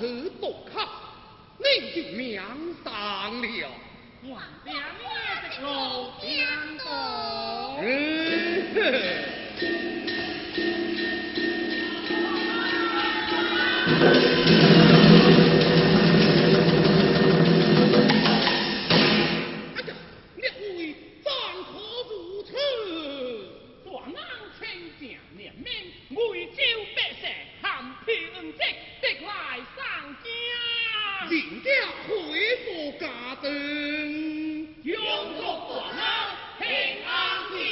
死不靠，你就免当了，黄梁那个桥边走。定家回樂家團，永福大屋平安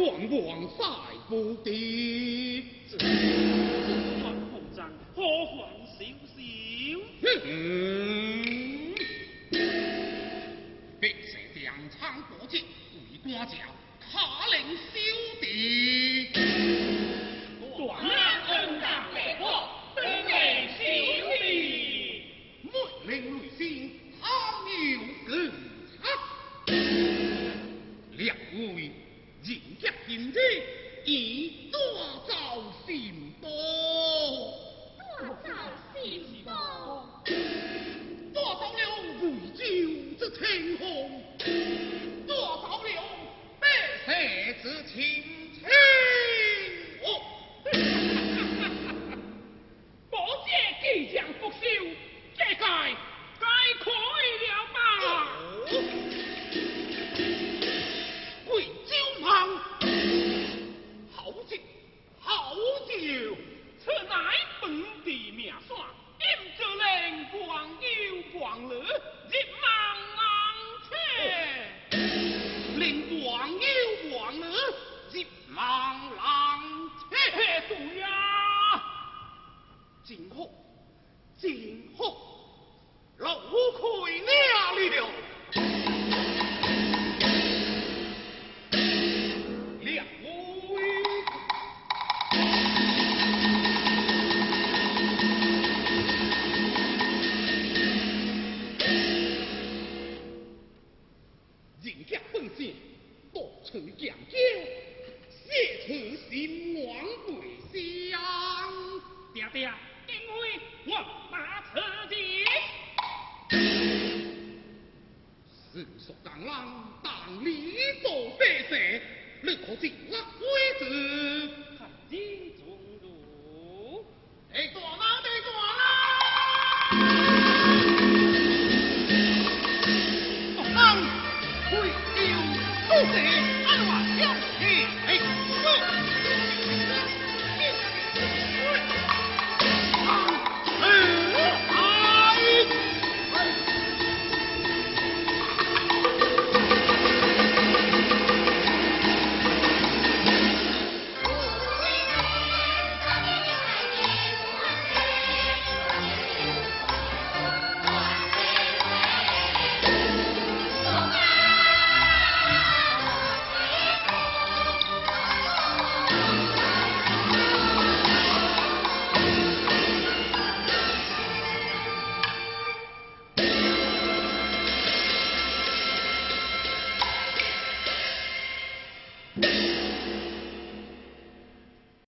黄万赛不敌，短弓长，何妨小小？哼！百石餐果裹回瓜脚，卡令小弟断然担当这个登雷小弟，没令雷声好牛更两位。人杰天以多造善报。多造善报，多造了贵州这青红。垂钓钩，射出心猿未想，爹定惊飞黄大赤鸡，手捉螳当力壮胆色，你可敬我威子。